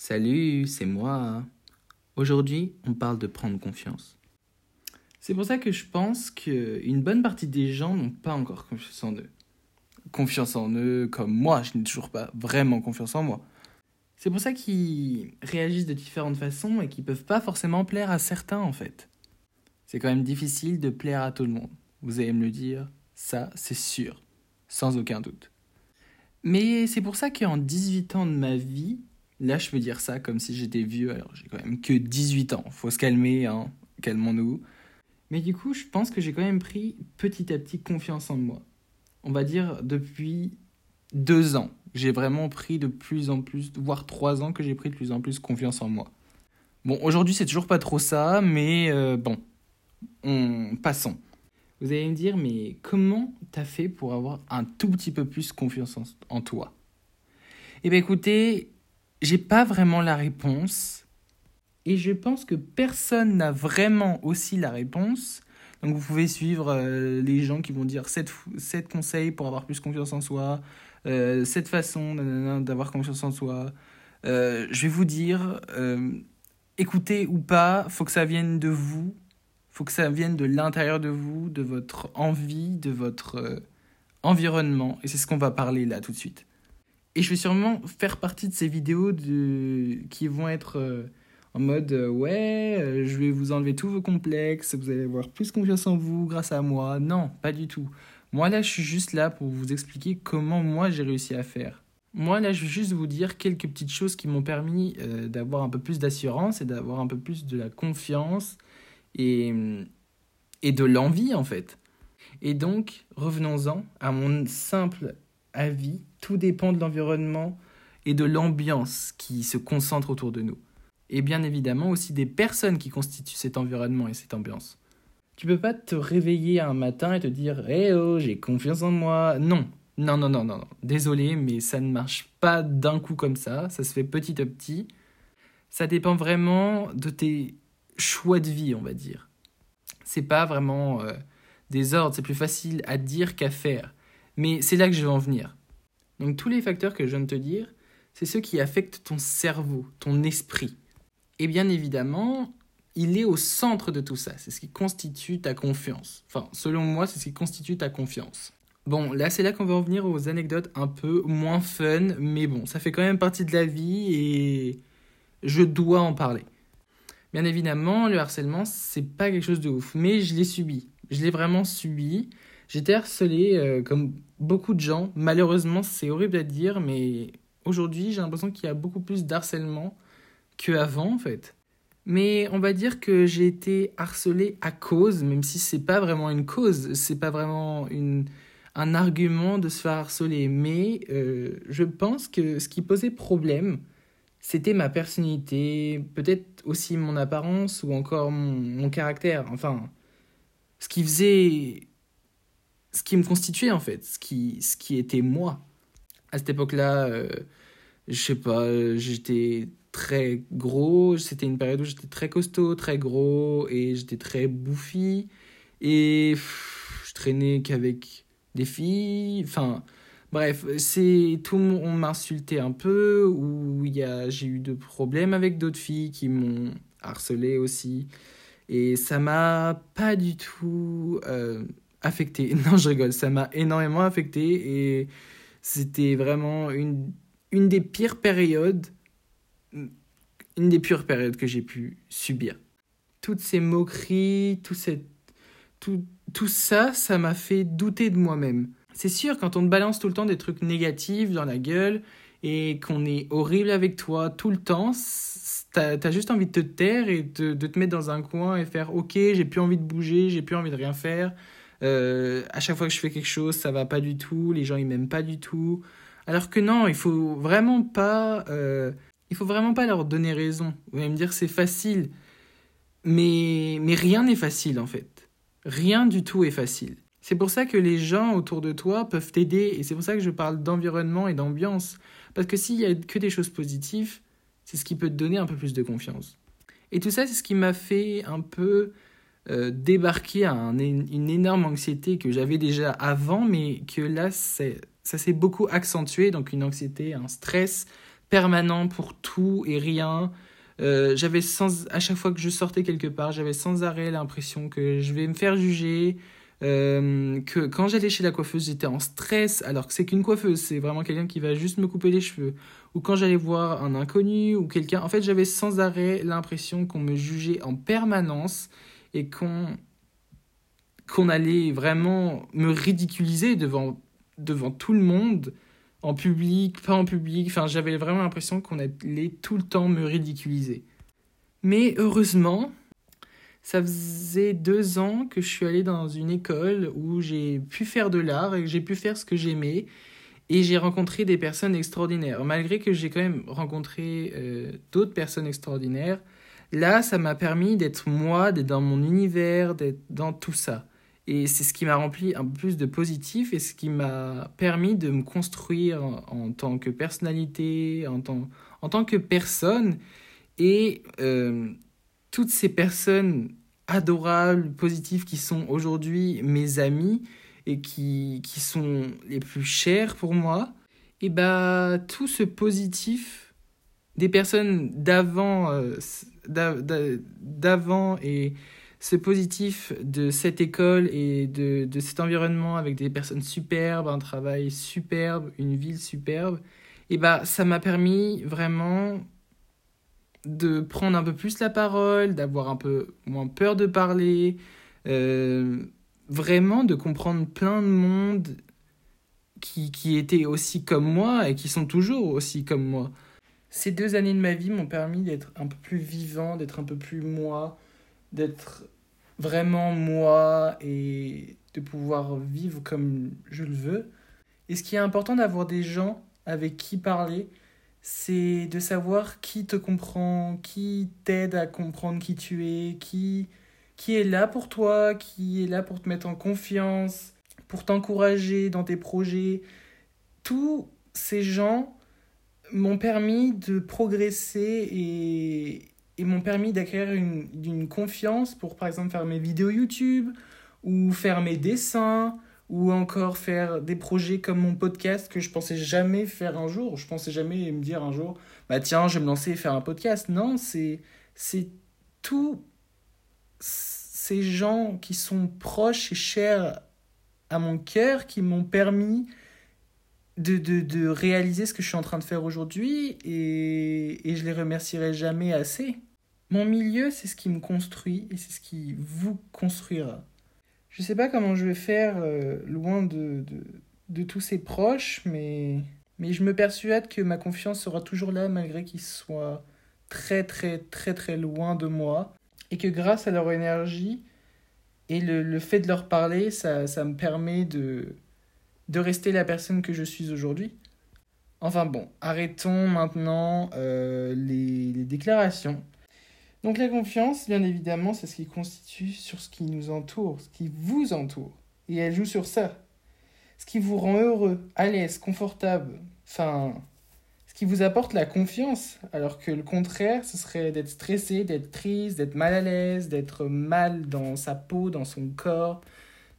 Salut, c'est moi. Aujourd'hui, on parle de prendre confiance. C'est pour ça que je pense qu'une bonne partie des gens n'ont pas encore confiance en eux. Confiance en eux, comme moi, je n'ai toujours pas vraiment confiance en moi. C'est pour ça qu'ils réagissent de différentes façons et qu'ils peuvent pas forcément plaire à certains en fait. C'est quand même difficile de plaire à tout le monde. Vous allez me le dire, ça c'est sûr, sans aucun doute. Mais c'est pour ça qu'en 18 ans de ma vie, là je peux dire ça comme si j'étais vieux, alors j'ai quand même que 18 ans, faut se calmer, hein, calmons-nous. Mais du coup, je pense que j'ai quand même pris petit à petit confiance en moi. On va dire depuis deux ans, j'ai vraiment pris de plus en plus, voire trois ans que j'ai pris de plus en plus confiance en moi. Bon, aujourd'hui c'est toujours pas trop ça, mais euh, bon, on passons. Vous allez me dire, mais comment t'as fait pour avoir un tout petit peu plus confiance en, en toi? Eh bien écoutez, j'ai pas vraiment la réponse. Et je pense que personne n'a vraiment aussi la réponse. Donc vous pouvez suivre euh, les gens qui vont dire 7, 7 conseils pour avoir plus confiance en soi, euh, 7 façons d'avoir confiance en soi. Euh, je vais vous dire, euh, écoutez ou pas, faut que ça vienne de vous, faut que ça vienne de l'intérieur de vous, de votre envie, de votre environnement. Et c'est ce qu'on va parler là tout de suite. Et je vais sûrement faire partie de ces vidéos de... qui vont être euh, en mode euh, ouais, euh, je vais vous enlever tous vos complexes, vous allez avoir plus confiance en vous grâce à moi. Non, pas du tout. Moi là, je suis juste là pour vous expliquer comment moi j'ai réussi à faire. Moi là, je vais juste vous dire quelques petites choses qui m'ont permis d'avoir un peu plus d'assurance et d'avoir un peu plus de la confiance et, et de l'envie en fait. Et donc, revenons-en à mon simple avis, tout dépend de l'environnement et de l'ambiance qui se concentre autour de nous. Et bien évidemment aussi des personnes qui constituent cet environnement et cette ambiance. Tu peux pas te réveiller un matin et te dire Eh oh, j'ai confiance en moi. Non, non, non, non, non. Désolé, mais ça ne marche pas d'un coup comme ça. Ça se fait petit à petit. Ça dépend vraiment de tes choix de vie, on va dire. C'est pas vraiment euh, des ordres, c'est plus facile à dire qu'à faire. Mais c'est là que je veux en venir. Donc tous les facteurs que je viens de te dire, c'est ceux qui affectent ton cerveau, ton esprit. Et bien évidemment, il est au centre de tout ça. C'est ce qui constitue ta confiance. Enfin, selon moi, c'est ce qui constitue ta confiance. Bon, là, c'est là qu'on va en venir aux anecdotes un peu moins fun, mais bon, ça fait quand même partie de la vie et je dois en parler. Bien évidemment, le harcèlement, c'est pas quelque chose de ouf, mais je l'ai subi. Je l'ai vraiment subi. J'étais harcelé euh, comme beaucoup de gens. Malheureusement, c'est horrible à dire, mais aujourd'hui, j'ai l'impression qu'il y a beaucoup plus d'harcèlement qu'avant, en fait. Mais on va dire que j'ai été harcelé à cause, même si c'est pas vraiment une cause, c'est pas vraiment un argument de se faire harceler. Mais euh, je pense que ce qui posait problème, c'était ma personnalité, peut-être aussi mon apparence ou encore mon caractère. Enfin, ce qui faisait. Ce qui me constituait en fait, ce qui, ce qui était moi. À cette époque-là, euh, je sais pas, j'étais très gros. C'était une période où j'étais très costaud, très gros et j'étais très bouffi. Et je traînais qu'avec des filles. Enfin, bref, c'est tout. On m'insultait un peu. Ou j'ai eu de problèmes avec d'autres filles qui m'ont harcelé aussi. Et ça m'a pas du tout euh, affecté. Non, je rigole. Ça m'a énormément affecté et c'était vraiment une, une des pires périodes une des pires périodes que j'ai pu subir. Toutes ces moqueries, tout, cette, tout, tout ça, ça m'a fait douter de moi-même. C'est sûr, quand on te balance tout le temps des trucs négatifs dans la gueule et qu'on est horrible avec toi tout le temps, t'as as juste envie de te taire et de, de, te mettre dans un coin et faire ok, j'ai plus envie de bouger, j'ai plus envie de rien faire. Euh, à chaque fois que je fais quelque chose, ça va pas du tout, les gens ils m'aiment pas du tout. Alors que non, il faut vraiment pas. Euh, il faut vraiment pas leur donner raison. Vous allez me dire c'est facile. Mais, mais rien n'est facile en fait. Rien du tout est facile. C'est pour ça que les gens autour de toi peuvent t'aider et c'est pour ça que je parle d'environnement et d'ambiance. Parce que s'il y a que des choses positives, c'est ce qui peut te donner un peu plus de confiance. Et tout ça, c'est ce qui m'a fait un peu euh, débarquer à un, une énorme anxiété que j'avais déjà avant, mais que là, ça s'est beaucoup accentué. Donc une anxiété, un stress permanent pour tout et rien. Euh, j'avais sans à chaque fois que je sortais quelque part, j'avais sans arrêt l'impression que je vais me faire juger, euh, que quand j'allais chez la coiffeuse, j'étais en stress, alors que c'est qu'une coiffeuse, c'est vraiment quelqu'un qui va juste me couper les cheveux. Ou quand j'allais voir un inconnu ou quelqu'un, en fait, j'avais sans arrêt l'impression qu'on me jugeait en permanence et qu'on allait vraiment me ridiculiser devant devant tout le monde en public, pas en public. Enfin, j'avais vraiment l'impression qu'on allait tout le temps me ridiculiser. Mais heureusement, ça faisait deux ans que je suis allé dans une école où j'ai pu faire de l'art et j'ai pu faire ce que j'aimais. Et j'ai rencontré des personnes extraordinaires. Malgré que j'ai quand même rencontré euh, d'autres personnes extraordinaires, là, ça m'a permis d'être moi, d'être dans mon univers, d'être dans tout ça. Et c'est ce qui m'a rempli un peu plus de positif et ce qui m'a permis de me construire en, tant que personnalité, en tant, en tant que personne. Et euh, toutes ces personnes adorables, positives, qui sont aujourd'hui mes amis et qui, qui sont les plus chers pour moi, et bah tout ce positif des personnes d'avant euh, d'avant et ce positif de cette école et de, de cet environnement avec des personnes superbes, un travail superbe, une ville superbe, et bah ça m'a permis vraiment de prendre un peu plus la parole, d'avoir un peu moins peur de parler, euh, vraiment de comprendre plein de monde qui, qui étaient aussi comme moi et qui sont toujours aussi comme moi. Ces deux années de ma vie m'ont permis d'être un peu plus vivant, d'être un peu plus moi, d'être vraiment moi et de pouvoir vivre comme je le veux. Et ce qui est important d'avoir des gens avec qui parler, c'est de savoir qui te comprend, qui t'aide à comprendre qui tu es, qui, qui est là pour toi, qui est là pour te mettre en confiance, pour t'encourager dans tes projets. Tous ces gens m'ont permis de progresser et, et m'ont permis d'acquérir une, confiance pour, par exemple, faire mes vidéos YouTube ou faire mes dessins ou encore faire des projets comme mon podcast que je pensais jamais faire un jour. Je pensais jamais me dire un jour, bah tiens, je vais me lancer et faire un podcast. Non, c'est c'est tous ces gens qui sont proches et chers à mon cœur qui m'ont permis de, de, de, réaliser ce que je suis en train de faire aujourd'hui et, et je les remercierai jamais assez. Mon milieu, c'est ce qui me construit et c'est ce qui vous construira. Je sais pas comment je vais faire euh, loin de, de, de, tous ces proches, mais, mais je me persuade que ma confiance sera toujours là malgré qu'ils soient très très très très loin de moi et que grâce à leur énergie et le, le fait de leur parler, ça, ça me permet de, de rester la personne que je suis aujourd'hui. Enfin bon, arrêtons maintenant euh, les, les déclarations. Donc la confiance, bien évidemment, c'est ce qui constitue sur ce qui nous entoure, ce qui vous entoure. Et elle joue sur ça. Ce qui vous rend heureux, à l'aise, confortable. Enfin, ce qui vous apporte la confiance. Alors que le contraire, ce serait d'être stressé, d'être triste, d'être mal à l'aise, d'être mal dans sa peau, dans son corps,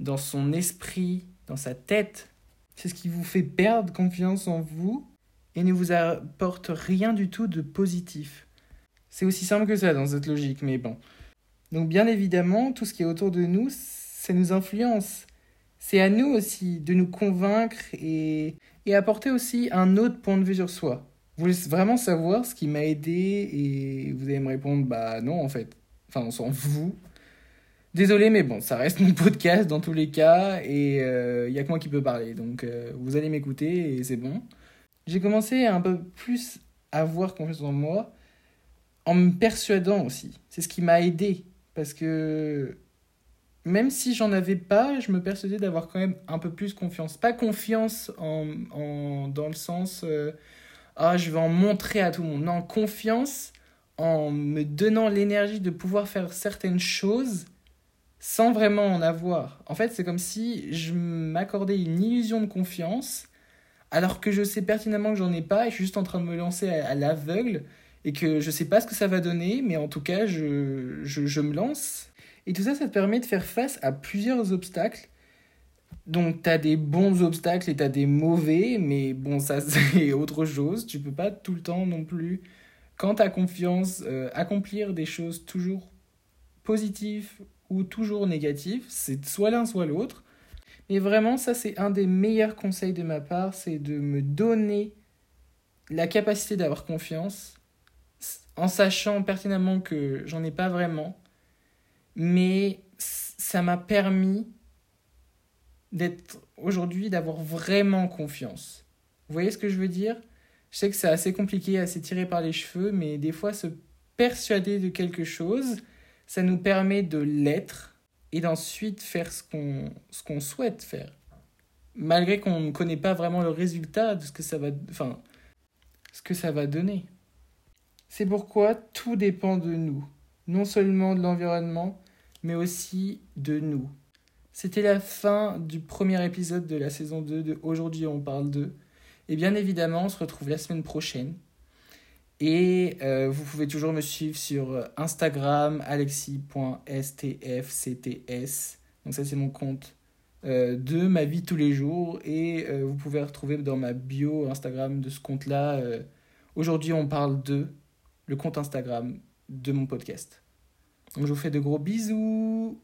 dans son esprit, dans sa tête. C'est ce qui vous fait perdre confiance en vous et ne vous apporte rien du tout de positif. C'est aussi simple que ça dans cette logique, mais bon. Donc bien évidemment, tout ce qui est autour de nous, ça nous influence. C'est à nous aussi de nous convaincre et, et apporter aussi un autre point de vue sur soi. Vous voulez vraiment savoir ce qui m'a aidé et vous allez me répondre bah non en fait. Enfin on s'en. Désolé mais bon, ça reste mon podcast dans tous les cas et il euh, n'y a que moi qui peux parler. Donc euh, vous allez m'écouter et c'est bon. J'ai commencé un peu plus à avoir confiance en moi en me persuadant aussi. C'est ce qui m'a aidé. Parce que même si j'en avais pas, je me persuadais d'avoir quand même un peu plus confiance. Pas confiance en, en dans le sens euh, ah je vais en montrer à tout le monde. Non, confiance en me donnant l'énergie de pouvoir faire certaines choses sans vraiment en avoir. En fait, c'est comme si je m'accordais une illusion de confiance alors que je sais pertinemment que j'en ai pas et je suis juste en train de me lancer à l'aveugle et que je sais pas ce que ça va donner, mais en tout cas, je, je, me lance. Et tout ça, ça te permet de faire face à plusieurs obstacles Donc, tu as des bons obstacles et tu as des mauvais, mais bon, ça, c'est autre chose. Tu peux pas tout le temps non plus, quand tu as confiance, euh, accomplir des choses toujours positives ou toujours négatives. C'est soit l'un, soit l'autre. Mais vraiment, ça, c'est un des meilleurs conseils de ma part, c'est de me donner la capacité d'avoir confiance en sachant pertinemment que j'en ai pas vraiment. Mais ça m'a permis d'être aujourd'hui, d'avoir vraiment confiance. Vous voyez ce que je veux dire? Je sais que c'est assez compliqué, assez tiré par les cheveux, mais des fois se persuader de quelque chose, ça nous permet de l'être et d'ensuite faire ce qu'on souhaite faire. Malgré qu'on ne connaît pas vraiment le résultat de ce que ça va ce que ça va donner. C'est pourquoi tout dépend de nous, non seulement de l'environnement, mais aussi de nous. C'était la fin du premier épisode de la saison 2 de Aujourd'hui on parle de. Et bien évidemment, on se retrouve la semaine prochaine. Et euh, vous pouvez toujours me suivre sur Instagram, alexis.stfcts. Donc ça c'est mon compte euh, de ma vie tous les jours. Et euh, vous pouvez retrouver dans ma bio Instagram de ce compte-là. Aujourd'hui on parle de le compte Instagram de mon podcast. Donc je vous fais de gros bisous.